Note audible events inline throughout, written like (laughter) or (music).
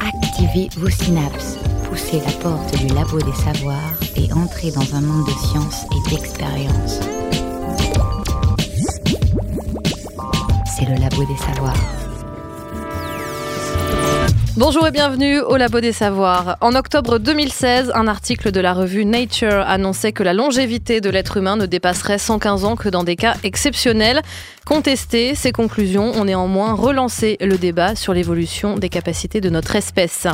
Activez vos synapses, poussez la porte du labo des savoirs et entrez dans un monde de science et d'expérience. C'est le labo des savoirs. Bonjour et bienvenue au Labo des Savoirs. En octobre 2016, un article de la revue Nature annonçait que la longévité de l'être humain ne dépasserait 115 ans que dans des cas exceptionnels. Contester ces conclusions ont néanmoins relancé le débat sur l'évolution des capacités de notre espèce.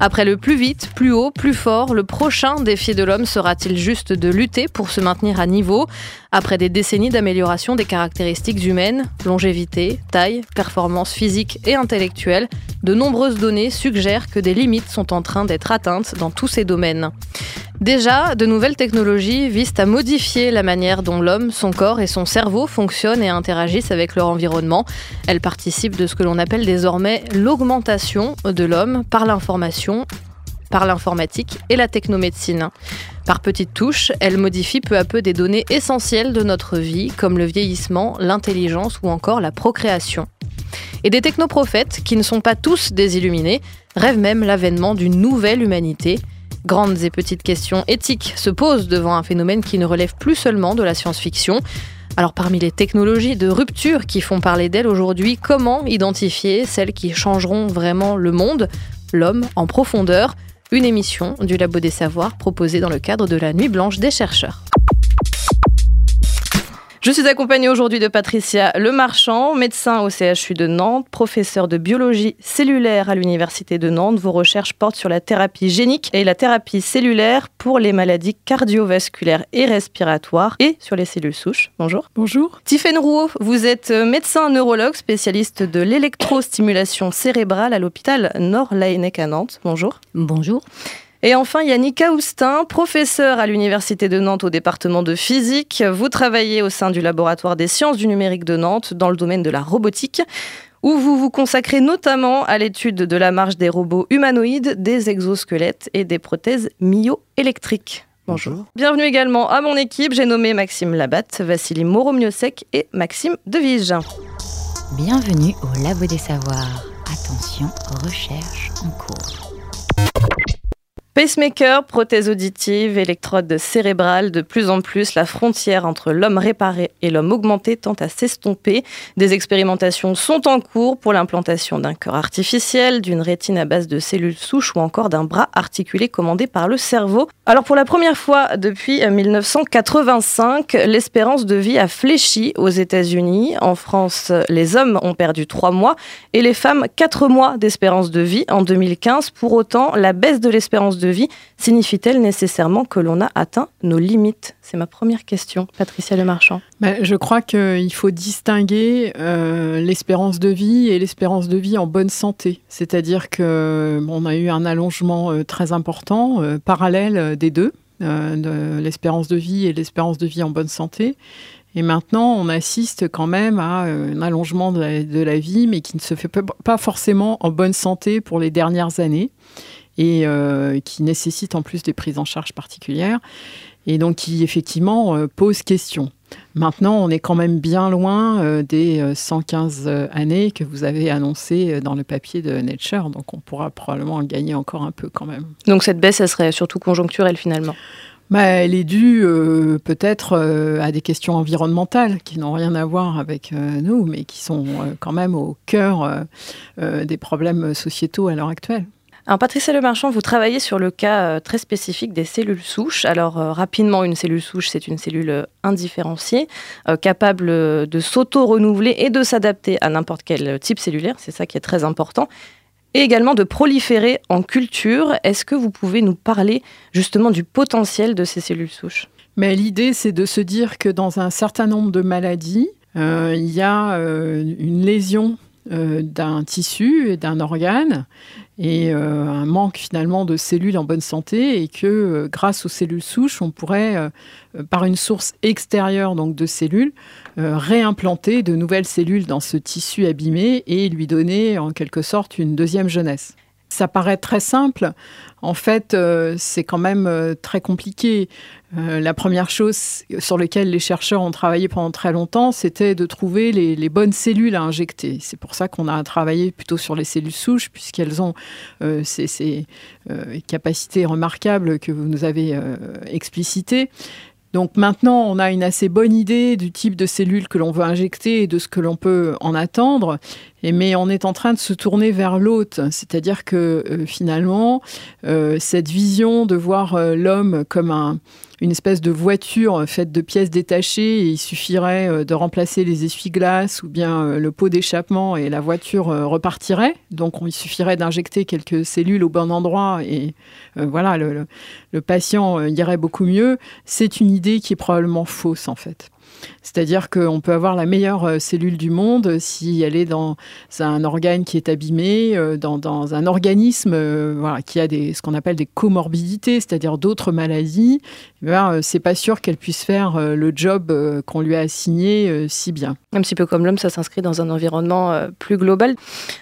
Après le plus vite, plus haut, plus fort, le prochain défi de l'homme sera-t-il juste de lutter pour se maintenir à niveau Après des décennies d'amélioration des caractéristiques humaines, longévité, taille, performance physique et intellectuelle, de nombreuses données suggèrent que des limites sont en train d'être atteintes dans tous ces domaines. Déjà, de nouvelles technologies visent à modifier la manière dont l'homme, son corps et son cerveau fonctionnent et interagissent avec leur environnement. Elles participent de ce que l'on appelle désormais l'augmentation de l'homme par l'information par l'informatique et la technomédecine. Par petites touches, elles modifient peu à peu des données essentielles de notre vie, comme le vieillissement, l'intelligence ou encore la procréation. Et des technoprophètes, qui ne sont pas tous des illuminés, rêvent même l'avènement d'une nouvelle humanité, Grandes et petites questions éthiques se posent devant un phénomène qui ne relève plus seulement de la science-fiction. Alors parmi les technologies de rupture qui font parler d'elles aujourd'hui, comment identifier celles qui changeront vraiment le monde, l'homme en profondeur Une émission du Labo des Savoirs proposée dans le cadre de la Nuit Blanche des chercheurs. Je suis accompagnée aujourd'hui de Patricia Lemarchand, médecin au CHU de Nantes, professeur de biologie cellulaire à l'Université de Nantes. Vos recherches portent sur la thérapie génique et la thérapie cellulaire pour les maladies cardiovasculaires et respiratoires et sur les cellules souches. Bonjour. Bonjour. Tiffaine Rouault, vous êtes médecin neurologue, spécialiste de l'électrostimulation cérébrale à l'hôpital Nord-Laennec à Nantes. Bonjour. Bonjour. Et enfin, Yannick Aoustin, professeur à l'Université de Nantes au département de physique. Vous travaillez au sein du laboratoire des sciences du numérique de Nantes dans le domaine de la robotique où vous vous consacrez notamment à l'étude de la marche des robots humanoïdes, des exosquelettes et des prothèses myoélectriques. Bonjour. Bienvenue également à mon équipe. J'ai nommé Maxime Labatte, Vassili Moromiosek et Maxime Devige. Bienvenue au Labo des Savoirs. Attention, recherche en cours. Pacemaker, prothèse auditive, électrode cérébrale, de plus en plus, la frontière entre l'homme réparé et l'homme augmenté tend à s'estomper. Des expérimentations sont en cours pour l'implantation d'un cœur artificiel, d'une rétine à base de cellules souches ou encore d'un bras articulé commandé par le cerveau. Alors pour la première fois depuis 1985, l'espérance de vie a fléchi aux États-Unis. En France, les hommes ont perdu 3 mois et les femmes 4 mois d'espérance de vie en 2015. Pour autant, la baisse de l'espérance de vie signifie-t-elle nécessairement que l'on a atteint nos limites? C'est ma première question, Patricia Lemarchand. Ben, je crois qu'il faut distinguer euh, l'espérance de vie et l'espérance de vie en bonne santé. C'est-à-dire qu'on a eu un allongement euh, très important, euh, parallèle des deux, de l'espérance de vie et l'espérance de vie en bonne santé. Et maintenant, on assiste quand même à un allongement de la, vie, mais qui ne se fait pas forcément en bonne santé pour les dernières années et euh, qui nécessite en plus des prises en charge particulières et donc qui effectivement euh, pose question. Maintenant, on est quand même bien loin euh, des 115 années que vous avez annoncées dans le papier de Nature, donc on pourra probablement en gagner encore un peu quand même. Donc cette baisse, elle serait surtout conjoncturelle finalement? Bah, elle est due peut-être à des questions environnementales qui n'ont rien à voir avec nous, mais qui sont quand même au cœur des problèmes sociétaux à l'heure actuelle. Alors Patricia Lemarchand, vous travaillez sur le cas euh, très spécifique des cellules souches. Alors euh, rapidement, une cellule souche, c'est une cellule euh, indifférenciée, capable de s'auto-renouveler et de s'adapter à n'importe quel type cellulaire. C'est ça qui est très important. Et également de proliférer en culture. Est-ce que vous pouvez nous parler justement du potentiel de ces cellules souches? Mais l'idée, c'est de se dire que dans un certain nombre de maladies, il y a une lésion d'un tissu et d'un organe et euh, un manque finalement de cellules en bonne santé et que euh, grâce aux cellules souches, on pourrait, euh, par une source extérieure donc de cellules, réimplanter de nouvelles cellules dans ce tissu abîmé et lui donner en quelque sorte une deuxième jeunesse. Ça paraît très simple. En fait, euh, c'est quand même euh, très compliqué. Euh, la première chose sur laquelle les chercheurs ont travaillé pendant très longtemps, c'était de trouver les, bonnes cellules à injecter. C'est pour ça qu'on a travaillé plutôt sur les cellules souches, puisqu'elles ont ces, ces capacités remarquables que vous nous avez explicitées. Donc maintenant, on a une assez bonne idée du type de cellules que l'on veut injecter et de ce que l'on peut en attendre. Et, mais on est en train de se tourner vers l'autre, c'est-à-dire que euh, finalement, euh, cette vision de voir euh, l'homme comme un, une espèce de voiture faite de pièces détachées il suffirait euh, de remplacer les essuie-glaces ou bien euh, le pot d'échappement et la voiture euh, repartirait. Donc il suffirait d'injecter quelques cellules au bon endroit et voilà, le patient irait beaucoup mieux. C'est une idée qui est probablement fausse en fait. C'est-à-dire qu'on peut avoir la meilleure euh, cellule du monde si elle est dans un organe qui est abîmé, euh, dans, un organisme euh, qui a des, ce qu'on appelle des comorbidités, c'est-à-dire d'autres maladies. Eh c'est pas sûr qu'elle puisse faire le job qu'on lui a assigné si bien. Un petit peu comme l'homme, ça s'inscrit dans un environnement plus global.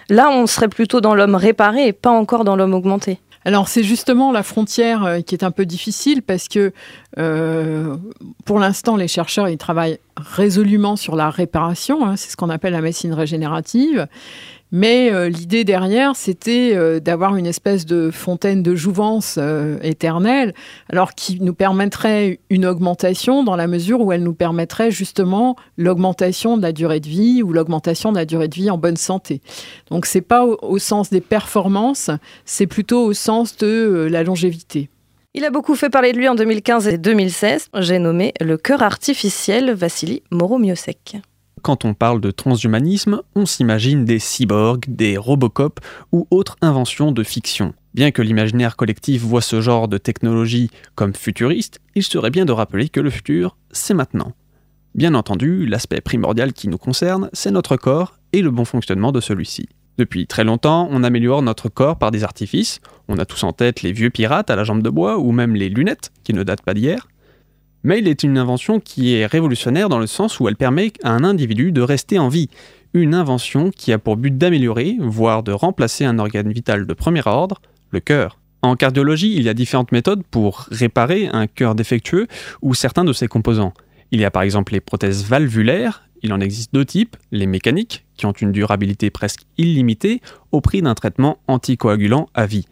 Là, on serait plutôt dans l'homme réparé et pas encore dans l'homme augmenté. Alors c'est justement la frontière qui est un peu difficile parce que euh, pour l'instant, les chercheurs ils travaillent résolument sur la réparation, hein, c'est ce qu'on appelle la médecine régénérative. Mais euh, l'idée derrière, c'était euh, d'avoir une espèce de fontaine de jouvence éternelle, alors qui nous permettrait une augmentation dans la mesure où elle nous permettrait justement l'augmentation de la durée de vie ou l'augmentation de la durée de vie en bonne santé. Donc c'est pas au sens des performances, c'est plutôt au sens de la longévité. Il a beaucoup fait parler de lui en 2015 et 2016. J'ai nommé le cœur artificiel Vassili Moromiosek. Quand on parle de transhumanisme, on s'imagine des cyborgs, des Robocop ou autres inventions de fiction. Bien que l'imaginaire collectif voit ce genre de technologie comme futuriste, il serait bien de rappeler que le futur, c'est maintenant. Bien entendu, l'aspect primordial qui nous concerne, c'est notre corps et le bon fonctionnement de celui-ci. Depuis très longtemps, on améliore notre corps par des artifices. On a tous en tête les vieux pirates à la jambe de bois ou même les lunettes, qui ne datent pas d'hier. Mais il est une invention qui est révolutionnaire dans le sens où elle permet à un individu de rester en vie. Une invention qui a pour but d'améliorer, voire de remplacer un organe vital de premier ordre, le cœur. En cardiologie, il y a différentes méthodes pour réparer un cœur défectueux ou certains de ses composants. Il y a par exemple les prothèses valvulaires, il en existe deux types, les mécaniques, qui ont une durabilité presque illimitée au prix d'un traitement anticoagulant à vie,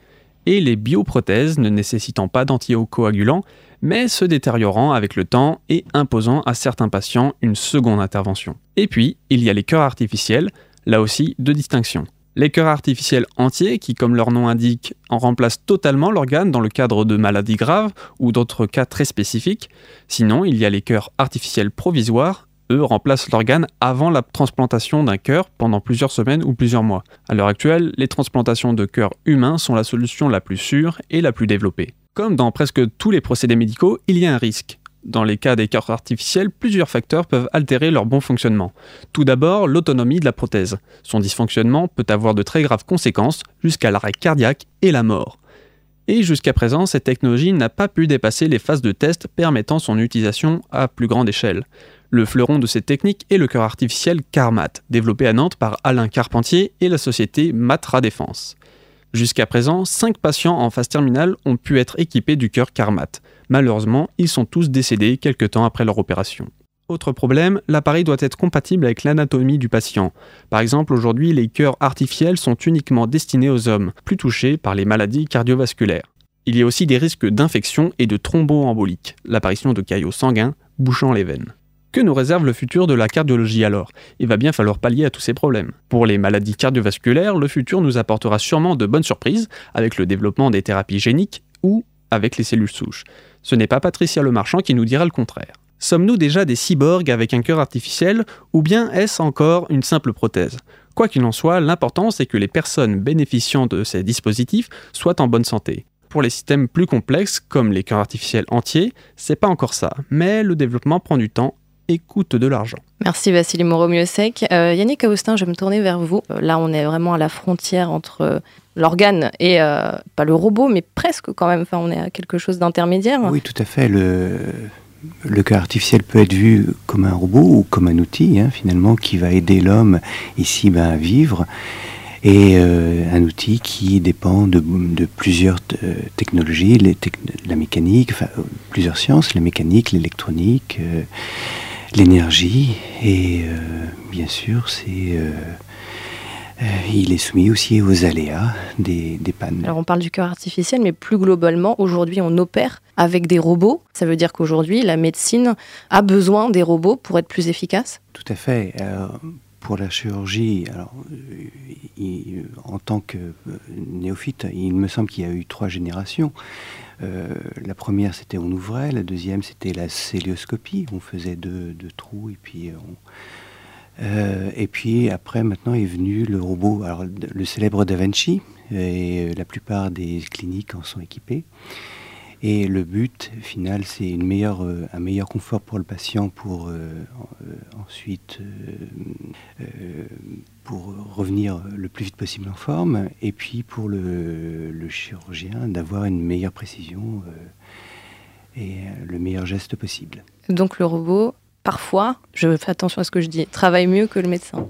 et les bioprothèses ne nécessitant pas d'anticoagulant, mais se détériorant avec le temps et imposant à certains patients une seconde intervention. Et puis, il y a les cœurs artificiels, là aussi deux distinctions. Les cœurs artificiels entiers, qui comme leur nom indique, en remplacent totalement l'organe dans le cadre de maladies graves ou d'autres cas très spécifiques. Sinon, il y a les cœurs artificiels provisoires, eux, remplacent l'organe avant la transplantation d'un cœur pendant plusieurs semaines ou plusieurs mois. À l'heure actuelle, les transplantations de cœurs humains sont la solution la plus sûre et la plus développée. Comme dans presque tous les procédés médicaux, il y a un risque. Dans les cas des cœurs artificiels, plusieurs facteurs peuvent altérer leur bon fonctionnement. Tout d'abord, l'autonomie de la prothèse. Son dysfonctionnement peut avoir de très graves conséquences, jusqu'à l'arrêt cardiaque et la mort. Et jusqu'à présent, cette technologie n'a pas pu dépasser les phases de test permettant son utilisation à plus grande échelle. Le fleuron de cette technique est le cœur artificiel Carmat, développé à Nantes par Alain Carpentier et la société Matra Défense. Jusqu'à présent, 5 patients en phase terminale ont pu être équipés du cœur Carmat. Malheureusement, ils sont tous décédés quelques temps après leur opération. Autre problème, l'appareil doit être compatible avec l'anatomie du patient. Par exemple, aujourd'hui, les cœurs artificiels sont uniquement destinés aux hommes, plus touchés par les maladies cardiovasculaires. Il y a aussi des risques d'infection et de thromboembolique, l'apparition de caillots sanguins bouchant les veines. Que nous réserve le futur de la cardiologie alors? Il va bien falloir pallier à tous ces problèmes. Pour les maladies cardiovasculaires, le futur nous apportera sûrement de bonnes surprises avec le développement des thérapies géniques ou avec les cellules souches. Ce n'est pas Patricia Lemarchand qui nous dira le contraire. Sommes-nous déjà des cyborgs avec un cœur artificiel ou bien est-ce encore une simple prothèse? Quoi qu'il en soit, l'important c'est que les personnes bénéficiant de ces dispositifs soient en bonne santé. Pour les systèmes plus complexes, comme les cœurs artificiels entiers, c'est pas encore ça, mais le développement prend du temps et coûte de l'argent. Merci Vassili Moreau-Miosek. Euh, Yannick Augustin, je vais me tourner vers vous. Euh, là, on est vraiment à la frontière entre euh, l'organe et pas le robot, mais presque quand même. Enfin, on est à quelque chose d'intermédiaire. Oui, tout à fait. Le, le cœur artificiel peut être vu comme un robot ou comme un outil, hein, finalement, qui va aider l'homme ici ben, à vivre. et un outil qui dépend de, plusieurs technologies, la mécanique, enfin, plusieurs sciences, la mécanique, l'électronique, l'énergie, et bien sûr, c'est euh, il est soumis aussi aux aléas des, pannes. Alors on parle du cœur artificiel, mais plus globalement, aujourd'hui on opère avec des robots. Ça veut dire qu'aujourd'hui la médecine a besoin des robots pour être plus efficace? Tout à fait. Pour la chirurgie, alors, euh, en tant que euh, néophyte, il me semble qu'il y a eu trois générations. la première, c'était on ouvrait, la deuxième, c'était la célioscopie. On faisait deux, trous et puis on, euh, et puis après, maintenant est venu le robot, alors le célèbre Da Vinci, et euh, la plupart des cliniques en sont équipées. Et le but final, c'est une euh, un meilleur confort pour le patient pour ensuite pour revenir le plus vite possible en forme, et puis pour le, le chirurgien d'avoir une meilleure précision et le meilleur geste possible. Donc le robot parfois, je fais attention à ce que je dis, travaille mieux que le médecin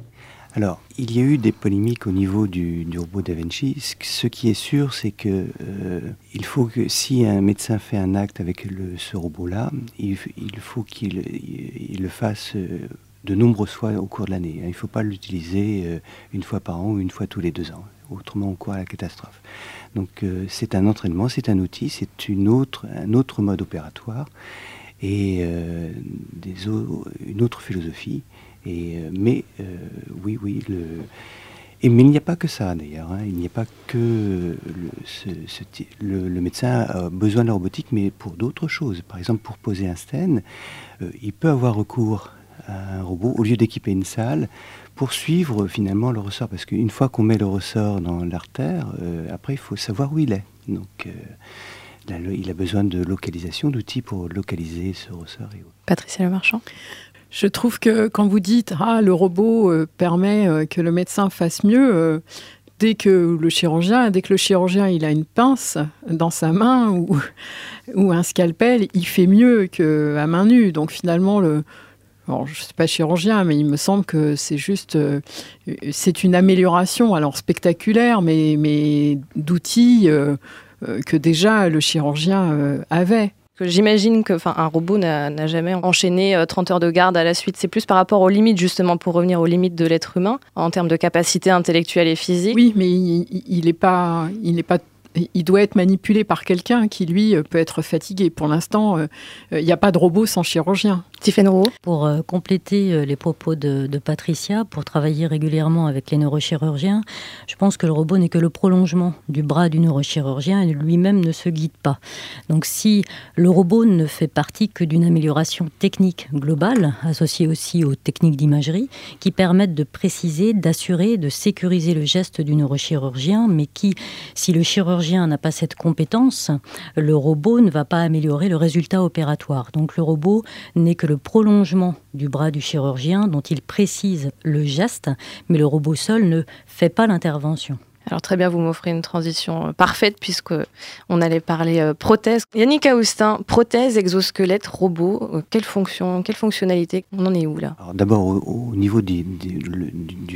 alors, il y a eu des polémiques au niveau du, robot Da Vinci. Ce qui est sûr, c'est que euh, il faut que si un médecin fait un acte avec ce robot-là, il, faut qu'il le fasse euh, de nombreuses fois au cours de l'année. Il ne faut pas l'utiliser euh, une fois par an ou une fois tous les deux ans. Autrement, on court à la catastrophe. Donc, c'est un entraînement, c'est un outil, c'est un autre mode opératoire et une autre philosophie. Et, euh, mais euh, oui, oui, et, mais il n'y a pas que ça d'ailleurs. Hein. Il n'y a pas que le, médecin a besoin de la robotique, mais pour d'autres choses. Par exemple, pour poser un stent, il peut avoir recours à un robot au lieu d'équiper une salle pour suivre finalement le ressort. Parce qu'une fois qu'on met le ressort dans l'artère, après il faut savoir où il est. Donc il a besoin de localisation, d'outils pour localiser ce ressort. Patricia Le Marchand? Je trouve que quand vous dites ah le robot euh, permet euh, que le médecin fasse mieux, euh, dès que le chirurgien, dès que le chirurgien il a une pince dans sa main (laughs) ou, un scalpel, il fait mieux qu'à main nue. Donc finalement le je ne suis pas chirurgien, mais il me semble que c'est juste, c'est une amélioration, alors spectaculaire, mais, d'outils que déjà le chirurgien avait. J'imagine que un robot n'a jamais enchaîné 30 euh, heures de garde à la suite. C'est plus par rapport aux limites, justement, pour revenir aux limites de l'être humain, en termes de capacité intellectuelle et physique. Oui, mais il n'est pas, il n'est pas il doit être manipulé par quelqu'un qui, lui, peut être fatigué. Pour l'instant, il n'y a pas de robot sans chirurgien. Pour euh, compléter euh, les propos de, Patricia, pour travailler régulièrement avec les neurochirurgiens, je pense que le robot n'est que le prolongement du bras du neurochirurgien et lui-même ne se guide pas. Donc si le robot ne fait partie que d'une amélioration technique globale, associée aussi aux techniques d'imagerie, qui permettent de préciser, d'assurer, de sécuriser le geste du neurochirurgien, mais qui, si le chirurgien n'a pas cette compétence, le robot ne va pas améliorer le résultat opératoire. Donc le robot n'est que le prolongement du bras du chirurgien dont il précise le geste, mais le robot seul ne fait pas l'intervention. Alors très bien, vous m'offrez une transition euh, parfaite puisque on allait parler euh, prothèse. Yannick Aoustin, prothèse, exosquelette, robot, euh, quelle fonction, quelle fonctionnalité On en est où là? D'abord au, niveau du,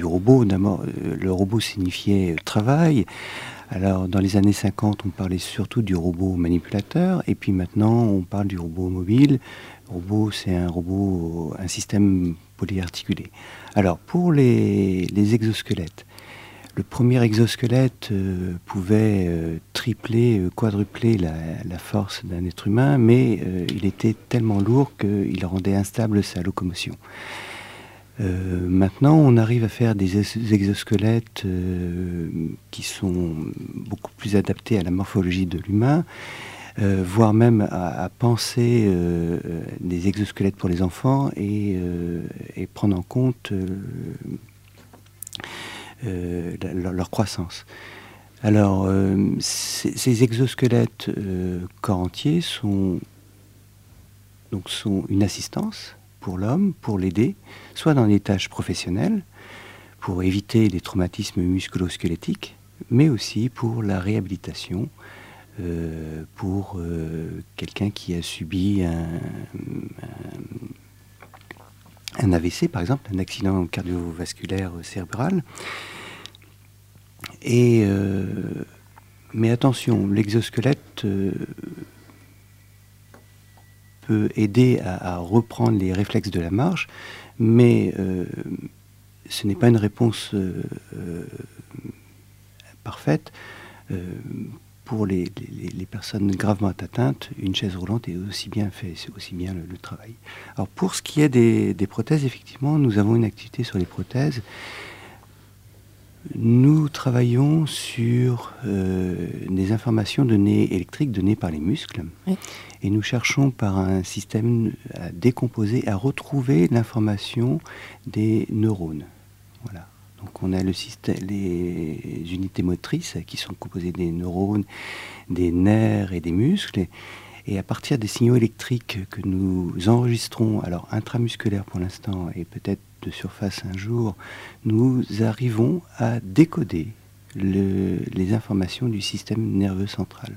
robot, d'abord le robot signifiait travail. Alors dans les années 50, on parlait surtout du robot manipulateur et puis maintenant on parle du robot mobile robot, c'est un robot, un système polyarticulé. Alors, pour les, exosquelettes, le premier exosquelette euh, pouvait euh, tripler, euh, quadrupler la, force d'un être humain, mais il était tellement lourd qu'il rendait instable sa locomotion. maintenant, on arrive à faire des exosquelettes qui sont beaucoup plus adaptés à la morphologie de l'humain euh, voire même à, penser euh, euh, des exosquelettes pour les enfants et, prendre en compte leur, croissance. Alors, ces, exosquelettes corps entiers sont, donc, sont une assistance pour l'homme, pour l'aider, soit dans des tâches professionnelles, pour éviter les traumatismes musculo-squelettiques, mais aussi pour la réhabilitation euh, pour euh, quelqu'un qui a subi un, AVC, par exemple, un accident cardiovasculaire cérébral. Et, mais attention, l'exosquelette peut aider à, reprendre les réflexes de la marche, mais ce n'est pas une réponse parfaite pour les, personnes gravement atteintes, une chaise roulante est aussi bien fait, c'est aussi bien le, travail. Alors pour ce qui est des, prothèses, effectivement, nous avons une activité sur les prothèses. Nous travaillons sur euh, des informations données électriques données par les muscles. Et nous cherchons par un système à décomposer, à retrouver l'information des neurones. Voilà. Donc on a les unités motrices qui sont composées des neurones, des nerfs et des muscles. Et, à partir des signaux électriques que nous enregistrons, alors intramusculaires pour l'instant et peut-être de surface un jour, nous arrivons à décoder les informations du système nerveux central.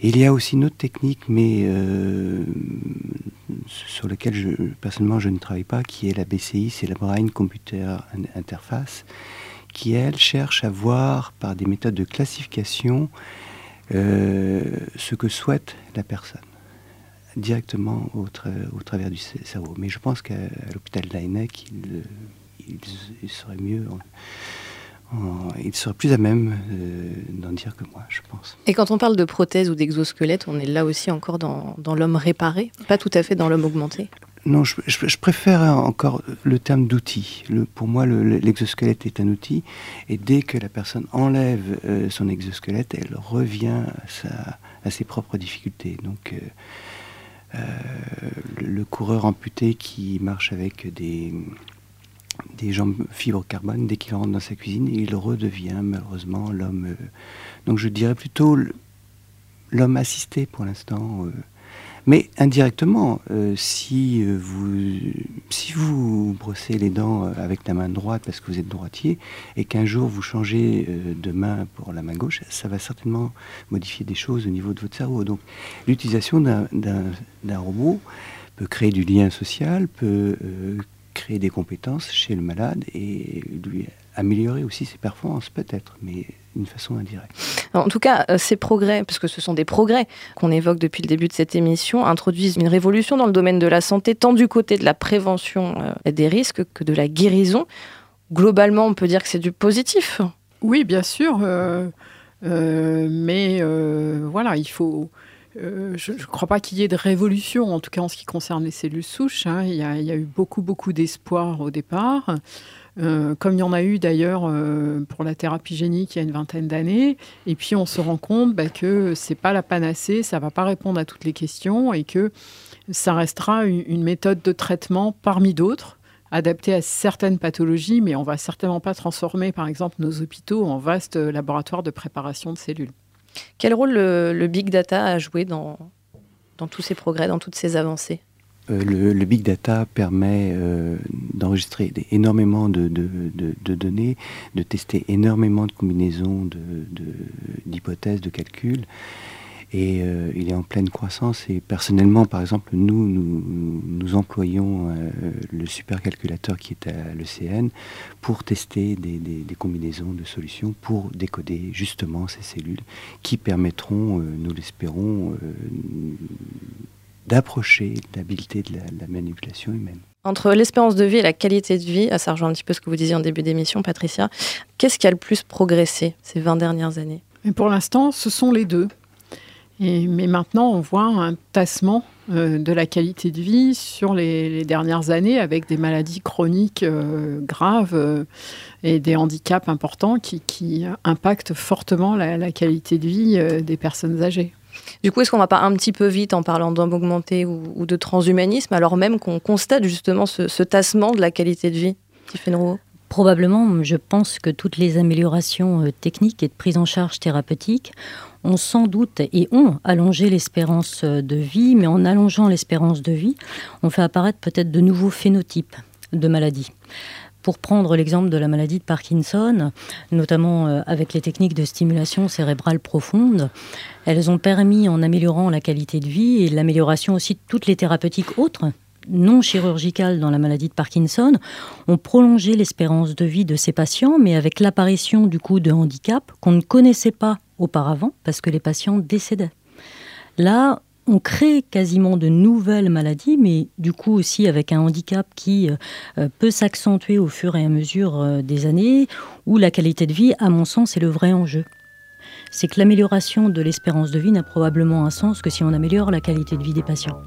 Il y a aussi une autre technique, mais euh, sur laquelle personnellement je ne travaille pas, qui est la BCI, c'est la Brain Computer Interface, qui elle cherche à voir par des méthodes de classification euh, ce que souhaite la personne directement au, travers du cerveau. Mais je pense qu'à l'hôpital d'Ainec, il, il, serait mieux il serait plus à même euh, d'en dire que moi, je pense. Et quand on parle de prothèse ou d'exosquelette, on est là aussi encore dans, l'homme réparé, pas tout à fait dans l'homme augmenté non, je, préfère encore le terme d'outil. pour moi, l'exosquelette est un outil, et dès que la personne enlève euh, son exosquelette, elle revient à, ses propres difficultés. Donc, euh, le, coureur amputé qui marche avec des, des jambes fibres carbone, dès qu'il rentre dans sa cuisine, il redevient malheureusement l'homme. Euh, donc je dirais plutôt l'homme assisté pour l'instant. Euh. mais indirectement, euh, si, vous, si vous brossez les dents avec la main droite parce que vous êtes droitier et qu'un jour vous changez de main pour la main gauche, ça va certainement modifier des choses au niveau de votre cerveau. Donc l'utilisation d'un robot peut créer du lien social, peut créer des compétences chez le malade et lui améliorer aussi ses performances peut-être, mais d'une façon indirecte. en tout cas, euh, ces progrès, parce que ce sont des progrès qu'on évoque depuis le début de cette émission, introduisent une révolution dans le domaine de la santé, tant du côté de la prévention euh, des risques que de la guérison. Globalement, on peut dire que c'est du positif. Oui, bien sûr, euh, mais voilà, il faut euh, je ne crois pas qu'il y ait de révolution, en tout cas en ce qui concerne les cellules souches. Hein. Il, y a, eu beaucoup, beaucoup d'espoir au départ, euh, comme il y en a eu d'ailleurs euh, pour la thérapie génique il y a une vingtaine d'années. Et puis on se rend compte bah, que ce n'est pas la panacée, ça ne va pas répondre à toutes les questions et que ça restera une, méthode de traitement parmi d'autres adaptée à certaines pathologies, mais on va certainement pas transformer, par exemple, nos hôpitaux en vastes laboratoires de préparation de cellules. Quel rôle le, big data a joué dans, dans tous ces progrès, dans toutes ces avancées? Euh, le, big data permet euh, d'enregistrer énormément de, données, de tester énormément de combinaisons d'hypothèses, de calculs et euh, il est en pleine croissance. Et personnellement, par exemple, nous, nous, employons euh, le supercalculateur qui est à l'ECN pour tester des, combinaisons de solutions pour décoder justement ces cellules qui permettront, euh, nous l'espérons, d'approcher l'habileté de la, manipulation humaine. Entre l'espérance de vie et la qualité de vie, ça rejoint un petit peu ce que vous disiez en début d'émission, Patricia, qu'est-ce qui a le plus progressé ces 20 dernières années? Et Pour l'instant, ce sont les deux mais maintenant, on voit un tassement euh, de la qualité de vie sur les, dernières années avec des maladies chroniques euh, graves euh, et des handicaps importants qui, impactent fortement la, qualité de vie des personnes âgées. Du coup, est-ce qu'on ne va pas un petit peu vite en parlant d'homme augmenté ou, de transhumanisme, alors même qu'on constate justement ce, tassement de la qualité de vie, Tiffany Rouault? Probablement, je pense que toutes les améliorations techniques et de prise en charge thérapeutique ont sans doute et ont allongé l'espérance de vie, mais en allongeant l'espérance de vie, on fait apparaître peut-être de nouveaux phénotypes de maladies. Pour prendre l'exemple de la maladie de Parkinson, notamment euh, avec les techniques de stimulation cérébrale profonde, elles ont permis, en améliorant la qualité de vie et l'amélioration aussi de toutes les thérapeutiques autres, non chirurgicales dans la maladie de Parkinson ont prolongé l'espérance de vie de ces patients, mais avec l'apparition du coup de handicap qu'on ne connaissait pas auparavant parce que les patients décédaient. Là, on crée quasiment de nouvelles maladies, mais du coup aussi avec un handicap qui euh, peut s'accentuer au fur et à mesure euh, des années, où la qualité de vie, à mon sens, est le vrai enjeu. C'est que l'amélioration de l'espérance de vie n'a probablement un sens que si on améliore la qualité de vie des patients.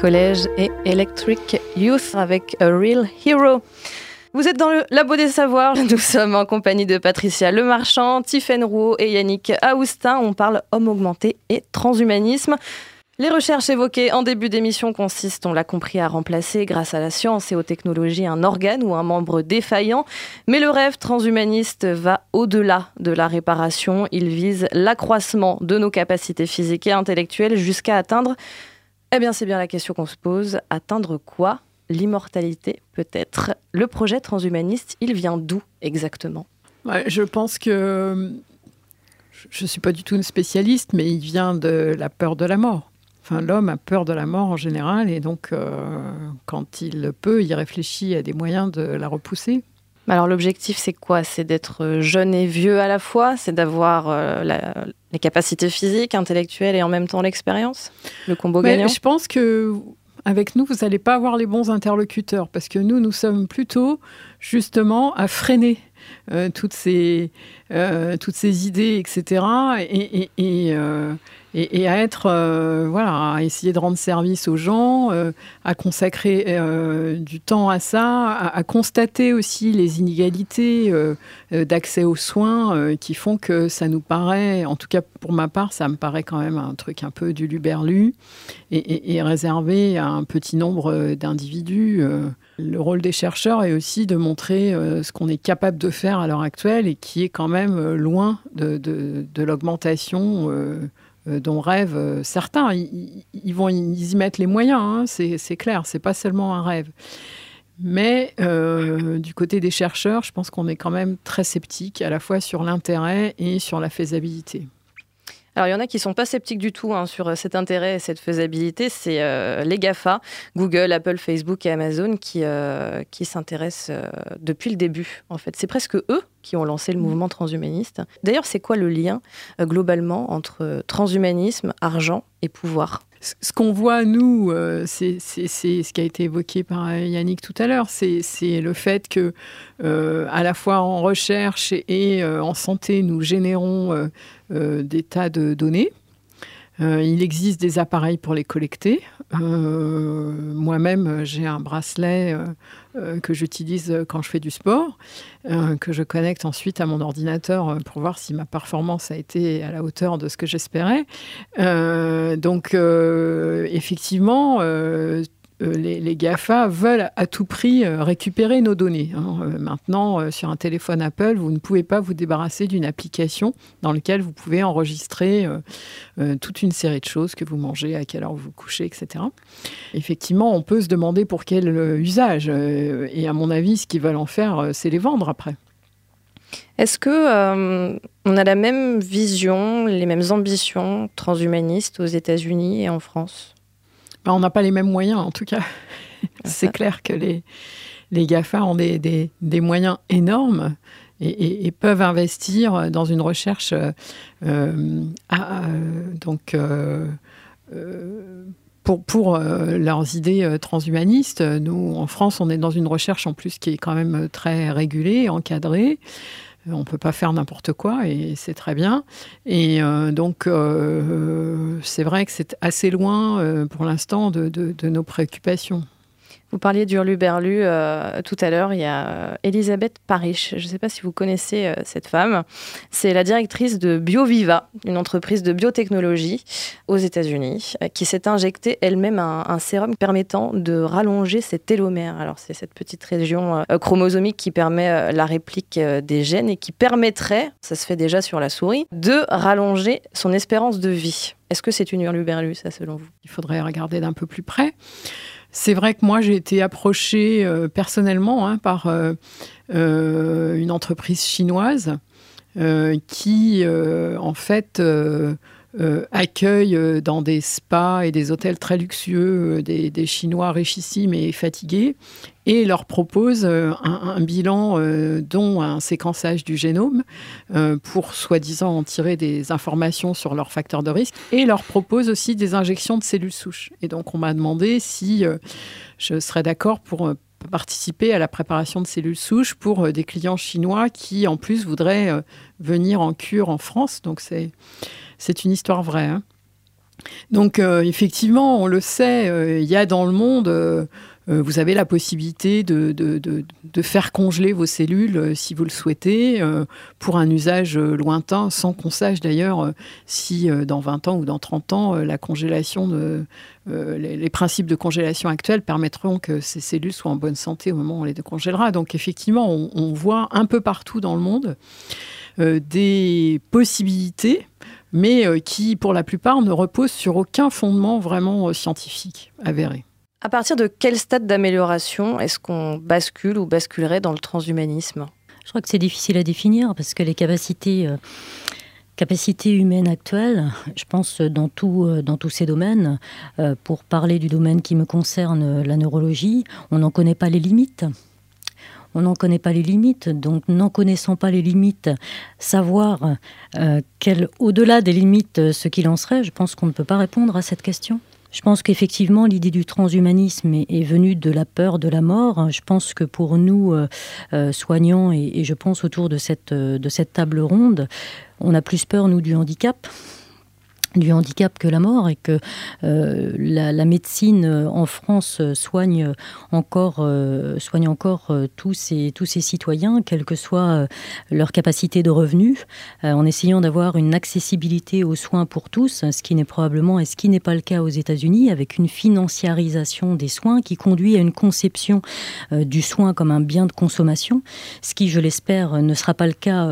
Collège et Electric Youth avec A Real Hero. Vous êtes dans le Labo des Savoirs. (laughs) Nous sommes en compagnie de Patricia Lemarchand, Tiffaine Rouault et Yannick Aoustin. On parle homme augmenté et transhumanisme. Les recherches évoquées en début d'émission consistent, on l'a compris, à remplacer, grâce à la science et aux technologies, un organe ou un membre défaillant. Mais le rêve transhumaniste va au-delà de la réparation. Il vise l'accroissement de nos capacités physiques et intellectuelles jusqu'à atteindre, eh bien c'est bien la question qu'on se pose, atteindre quoi? L'immortalité peut-être. Le projet transhumaniste, il vient d'où exactement? Je pense que je ne suis pas du tout une spécialiste, mais il vient de la peur de la mort l'homme a peur de la mort en général et donc euh, quand il peut, il réfléchit à des moyens de la repousser. Alors l'objectif, c'est quoi? C'est d'être jeune et vieux à la fois? C'est d'avoir euh, les capacités physiques, intellectuelles et en même temps l'expérience? Le combo gagnant? Je pense que avec nous, vous n'allez pas avoir les bons interlocuteurs parce que nous, nous sommes plutôt justement à freiner euh, toutes, ces, toutes ces idées, etc. Et, et, et, à être, euh, voilà, à essayer de rendre service aux gens, euh, à consacrer euh, du temps à ça, à, constater aussi les inégalités d'accès aux soins qui font que ça nous paraît, en tout cas pour ma part, ça me paraît quand même un truc un peu du luberlu et, et réservé à un petit nombre d'individus. Le rôle des chercheurs est aussi de montrer ce qu'on est capable de faire à l'heure actuelle et qui est quand même loin de, l'augmentation dont rêvent euh, certains. Ils, vont y mettre les moyens, hein, c'est clair, c'est pas seulement un rêve. Mais euh, du côté des chercheurs, je pense qu'on est quand même très sceptique à la fois sur l'intérêt et sur la faisabilité. Alors, il y en a qui sont pas sceptiques du tout hein, sur cet intérêt et cette faisabilité. C'est les GAFA, Google, Apple, Facebook et Amazon, qui, qui s'intéressent depuis le début. En fait, c'est presque eux qui ont lancé le mm. mouvement transhumaniste. D'ailleurs, c'est quoi le lien euh, globalement entre transhumanisme, argent et pouvoir? Ce qu'on voit, nous, euh, c'est ce qui a été évoqué par Yannick tout à l'heure, c'est le fait que, euh, à la fois en recherche et, en santé, nous générons des tas de données. il existe des appareils pour les collecter. Moi-même, j'ai un bracelet euh, que j'utilise quand je fais du sport, euh, que je connecte ensuite à mon ordinateur euh, pour voir si ma performance a été à la hauteur de ce que j'espérais. donc, effectivement, euh, les, GAFA veulent à tout prix euh, récupérer nos données. Hein. Euh, maintenant, sur un téléphone Apple, vous ne pouvez pas vous débarrasser d'une application dans laquelle vous pouvez enregistrer toute une série de choses que vous mangez, à quelle heure vous vous couchez, etc. Effectivement, on peut se demander pour quel usage. et à mon avis, ce qu'ils veulent en faire, c'est les vendre après. Est-ce que on a la même vision, les mêmes ambitions transhumanistes aux États-Unis et en France? Bah, on n'a pas les mêmes moyens, en tout cas. c'est (laughs) clair que les, les GAFA ont des, des, moyens énormes et, peuvent investir dans une recherche euh, donc, euh, euh, pour, pour leurs idées transhumanistes. Nous, en France, on est dans une recherche en plus qui est quand même très régulée, encadrée. On ne peut pas faire n'importe quoi et c'est très bien. Et euh, donc, euh, c'est vrai que c'est assez loin euh, pour l'instant de, nos préoccupations. Vous parliez d'Hurluberlu euh, tout à l'heure. Il y a euh, Elisabeth Parrish. Je ne sais pas si vous connaissez euh, cette femme. C'est la directrice de BioViva, une entreprise de biotechnologie aux États-Unis, qui s'est injectée elle-même un, sérum permettant de rallonger ses télomères. Alors, c'est cette petite région chromosomique qui permet la réplique des gènes et qui permettrait, ça se fait déjà sur la souris, de rallonger son espérance de vie. Est-ce que c'est une hurluberlu, ça, selon vous? Il faudrait regarder d'un peu plus près. C'est vrai que moi, j'ai été approchée euh, personnellement hein, par euh, euh, une entreprise chinoise qui, en fait, accueille dans des spas et des hôtels très luxueux des, des Chinois richissimes et fatigués et leur propose euh, un, bilan euh, dont un séquençage du génome euh, pour soi-disant en tirer des informations sur leurs facteurs de risque et leur propose aussi des injections de cellules souches. Et donc on m'a demandé si je serais d'accord pour participer à la préparation de cellules souches pour des clients chinois qui en plus voudraient venir en cure en France. Donc c'est c'est une histoire vraie. Hein. Donc effectivement, on le sait, il y a dans le monde Euh, vous avez la possibilité de, faire congeler vos cellules euh, si vous le souhaitez pour un usage lointain, sans qu'on sache d'ailleurs si dans 20 ans ou dans 30 ans, la congélation les, principes de congélation actuels permettront que ces cellules soient en bonne santé au moment où on les décongélera. Donc effectivement, on voit un peu partout dans le monde des possibilités mais euh, qui, pour la plupart, ne reposent sur aucun fondement vraiment euh, scientifique avéré. À partir de quel stade d'amélioration est-ce qu'on bascule ou basculerait dans le transhumanisme? Je crois que c'est difficile à définir parce que les capacités, euh, capacités humaines actuelles, je pense dans, tout, dans tous ces domaines, pour parler du domaine qui me concerne, la neurologie, on n'en connaît pas les limites on n'en connaît pas les limites. Donc, n'en connaissant pas les limites, savoir euh, au-delà des limites, ce qu'il en serait, je pense qu'on ne peut pas répondre à cette question. Je pense qu'effectivement, l'idée du transhumanisme est, venue de la peur de la mort. Je pense que pour nous, euh, euh, soignants, et, je pense autour de cette table ronde, on a plus peur, nous, du handicap du handicap que la mort et que euh, la, médecine euh, en France euh, soigne encore, soigne encore tous, ces, tous ces citoyens, quelle que soit leur capacité de revenus, en essayant d'avoir une accessibilité aux soins pour tous, ce qui n'est probablement et ce qui n'est pas le cas aux États-Unis, avec une financiarisation des soins qui conduit à une conception du soin comme un bien de consommation, ce qui, je l'espère, ne sera pas le cas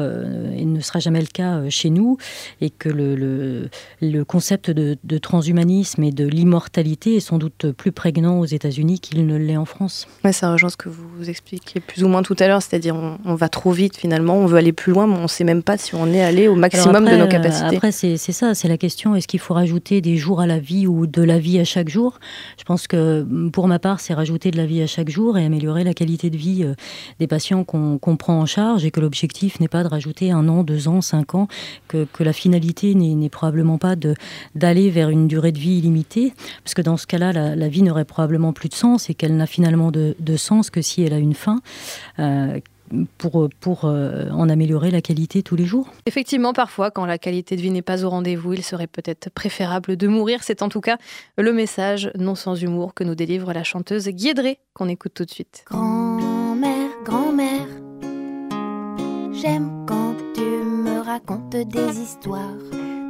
et ne sera jamais le cas chez nous, et que le le concept de, transhumanisme et de l'immortalité est sans doute plus prégnant aux États-Unis qu'il ne l'est en France. Ouais, ça rejoint ce que vous expliquiez plus ou moins tout à l'heure, c'est-à-dire on, va trop vite finalement, on veut aller plus loin, mais on ne sait même pas si on est allé au maximum de nos euh, capacités. Après, c'est ça, c'est la question est-ce qu'il faut rajouter des jours à la vie ou de la vie à chaque jour? Je pense que pour ma part, c'est rajouter de la vie à chaque jour et améliorer la qualité de vie euh, des patients qu'on prend en charge et que l'objectif n'est pas de rajouter un an, deux ans, cinq ans, que, que la finalité n'est probablement pas d'aller vers une durée de vie illimitée, parce que dans ce cas-là, la, vie n'aurait probablement plus de sens et qu'elle n'a finalement de, sens que si elle a une fin. Euh, pour, pour euh, en améliorer la qualité tous les jours. Effectivement, parfois, quand la qualité de vie n'est pas au rendez-vous, il serait peut-être préférable de mourir. C'est en tout cas le message non sans humour que nous délivre la chanteuse Guédré, qu'on écoute tout de suite. Grand-mère, grand-mère, j'aime quand tu me racontes des histoires.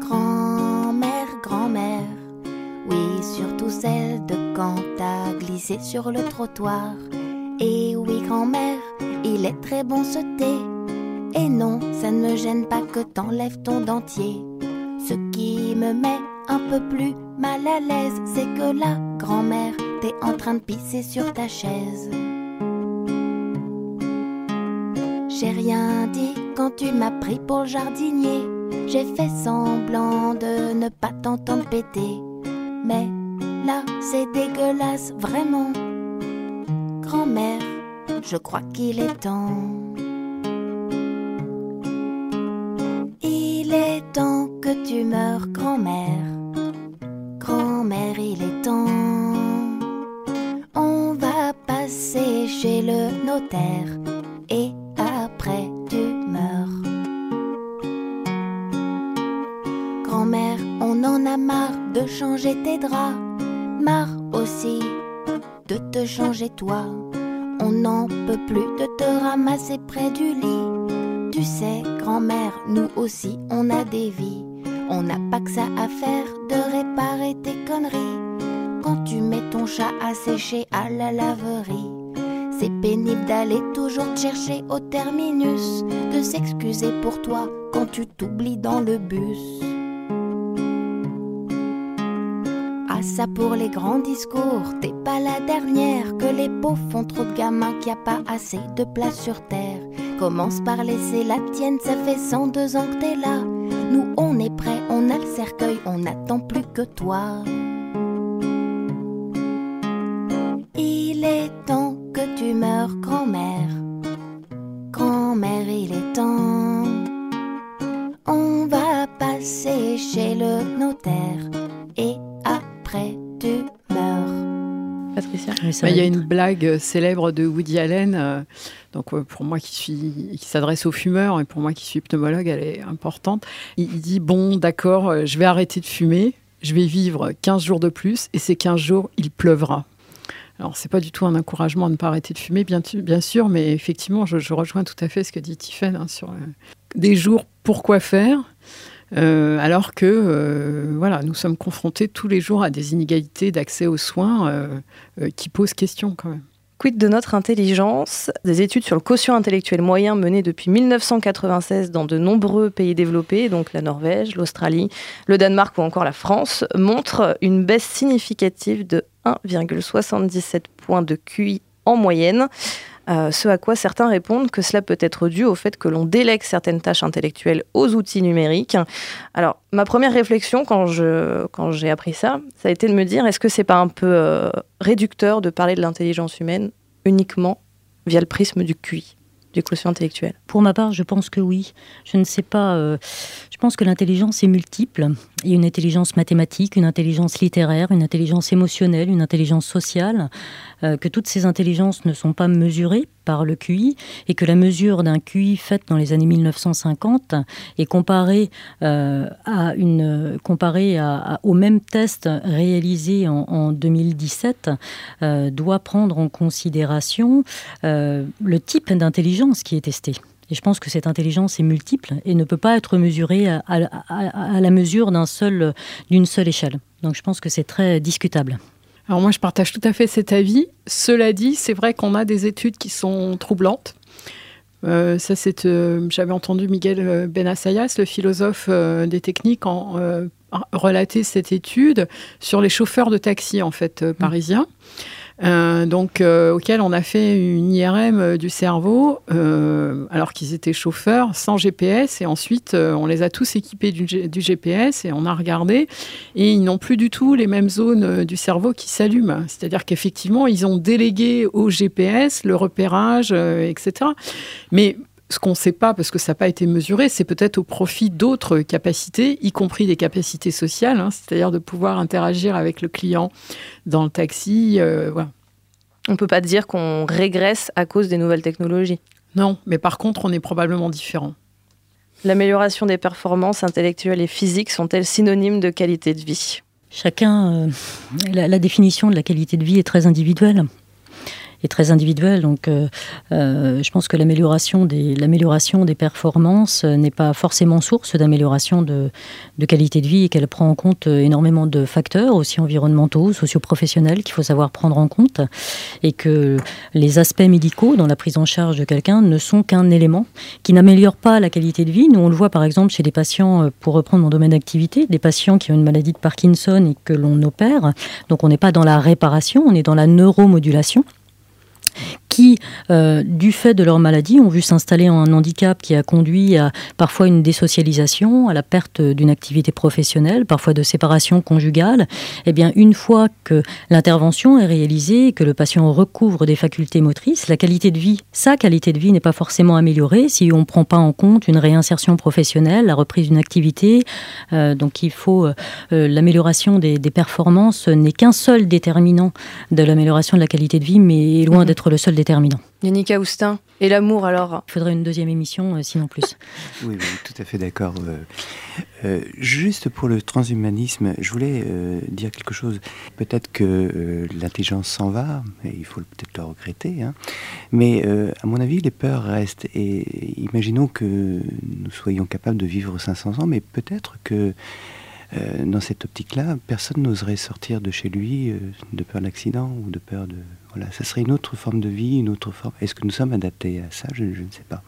Grand grand-mère. Oui, surtout celle de quand t'as glissé sur le trottoir. Et oui, grand-mère, il est très bon ce thé. Et non, ça ne me gêne pas que t'enlèves ton dentier. Ce qui me met un peu plus mal à l'aise, c'est que là, grand-mère, t'es en train de pisser sur ta chaise. J'ai rien dit quand tu m'as pris pour le jardinier. J'ai fait semblant de ne pas t'entendre péter. Mais là, c'est dégueulasse, vraiment. Grand-mère, je crois qu'il est temps. Il est temps que tu meurs, grand-mère. Grand-mère, il est temps. On va passer chez le notaire on en a marre de changer tes draps, marre aussi de te changer toi. On n'en peut plus de te ramasser près du lit. Tu sais, grand-mère, nous aussi on a des vies. On n'a pas que ça à faire de réparer tes conneries. Quand tu mets ton chat à sécher à la laverie. C'est pénible d'aller toujours te chercher au terminus, de s'excuser pour toi quand tu t'oublies dans le bus. Ça pour les grands discours, t'es pas la dernière, que les pauvres font trop de gamins, qu'il a pas assez de place sur terre. Commence par laisser la tienne, ça fait 102 ans que t'es là. Nous on est prêts, on a le cercueil, on n'attend plus que toi. Il est temps que tu meurs, grand-mère. Grand-mère, il est temps. On va passer chez le notaire meurs. Patricia Il y a une blague célèbre de Woody Allen. Euh, donc euh, pour moi qui suis qui s'adresse aux fumeurs et pour moi qui suis pneumologue, elle est importante. Il dit bon, d'accord, euh, je vais arrêter de fumer, je vais vivre 15 jours de plus et ces 15 jours, il pleuvra. Alors, c'est pas du tout un encouragement à ne pas arrêter de fumer, bien, bien sûr, mais effectivement, je, rejoins tout à fait ce que dit Tiffen hein, sur des jours pourquoi faire. Alors que voilà, nous sommes confrontés tous les jours à des inégalités d'accès aux soins qui posent question quand même. Quid de notre intelligence? Des études sur le quotient intellectuel moyen menées depuis 1996 dans de nombreux pays développés, donc la Norvège, l'Australie, le Danemark ou encore la France, montrent une baisse significative de 1,77 points de QI en moyenne. Euh, ce à quoi certains répondent que cela peut être dû au fait que l'on délègue certaines tâches intellectuelles aux outils numériques. Alors, ma première réflexion quand, j'ai appris ça, ça a été de me dire est-ce que c'est pas un peu euh, réducteur de parler de l'intelligence humaine uniquement via le prisme du QI du quotient intellectuel? Pour ma part, je pense que oui. Je ne sais pas. Euh, je pense que l'intelligence est multiple. Il y a une intelligence mathématique, une intelligence littéraire, une intelligence émotionnelle, une intelligence sociale, euh, que toutes ces intelligences ne sont pas mesurées par le QI et que la mesure d'un QI faite dans les années 1950 est comparée, euh, à une, comparée à, au même test réalisé en, 2017 euh, doit prendre en considération le type d'intelligence qui est testé. Et je pense que cette intelligence est multiple et ne peut pas être mesurée à, la mesure d'un seul, d'une seule échelle. Donc je pense que c'est très discutable. Alors moi, je partage tout à fait cet avis. Cela dit, c'est vrai qu'on a des études qui sont troublantes. Euh, ça, c'est, euh, j'avais entendu Miguel euh, Benassayas, le philosophe des techniques, en, relater cette étude sur les chauffeurs de taxi en fait mmh. Euh, donc euh, auquel on a fait une IRM euh, du cerveau, alors qu'ils étaient chauffeurs sans GPS, et ensuite on les a tous équipés du, GPS et on a regardé, et ils n'ont plus du tout les mêmes zones du cerveau qui s'allument. C'est-à-dire qu'effectivement, ils ont délégué au GPS le repérage, etc. Mais ce qu'on ne sait pas, parce que ça n'a pas été mesuré, c'est peut-être au profit d'autres capacités, y compris des capacités sociales, hein, c'est-à-dire de pouvoir interagir avec le client dans le taxi. Euh, on ne peut pas dire qu'on régresse à cause des nouvelles technologies. Non, mais par contre, on est probablement différent. L'amélioration des performances intellectuelles et physiques sont-elles synonymes de qualité de vie? Chacun, euh, la, définition de la qualité de vie est très individuelle est très individuel. Donc, euh, euh, je pense que l'amélioration des, l'amélioration des performances euh, n'est pas forcément source d'amélioration de, de, qualité de vie et qu'elle prend en compte énormément de facteurs, aussi environnementaux, socioprofessionnels, qu'il faut savoir prendre en compte. Et que les aspects médicaux dans la prise en charge de quelqu'un ne sont qu'un élément qui n'améliore pas la qualité de vie. Nous, on le voit par exemple chez des patients, pour reprendre mon domaine d'activité, des patients qui ont une maladie de Parkinson et que l'on opère. Donc, on n'est pas dans la réparation, on est dans la neuromodulation qui, euh, du fait de leur maladie, ont vu s'installer un handicap qui a conduit à parfois une désocialisation, à la perte d'une activité professionnelle, parfois de séparation conjugale. Eh bien, une fois que l'intervention est réalisée, que le patient recouvre des facultés motrices, la qualité de vie, sa qualité de vie n'est pas forcément améliorée si on ne prend pas en compte une réinsertion professionnelle, la reprise d'une activité. Euh, donc, il faut euh, l'amélioration des, des performances n'est qu'un seul déterminant de l'amélioration de la qualité de vie, mais est loin mhm. d'être le seul déterminant. Yannick Austin, et l'amour alors Il faudrait une deuxième émission, euh, sinon plus. (laughs) oui, oui, tout à fait d'accord. Euh, euh, juste pour le transhumanisme, je voulais dire quelque chose. Peut-être que l'intelligence s'en va, et il faut peut-être le regretter, hein. mais à mon avis, les peurs restent. Et imaginons que nous soyons capables de vivre 500 ans, mais peut-être que dans cette optique-là, personne n'oserait sortir de chez lui de peur d'accident ou de peur de voilà, ça serait une autre forme de vie, une autre forme. Est-ce que nous sommes adaptés à ça? Je, je ne sais pas.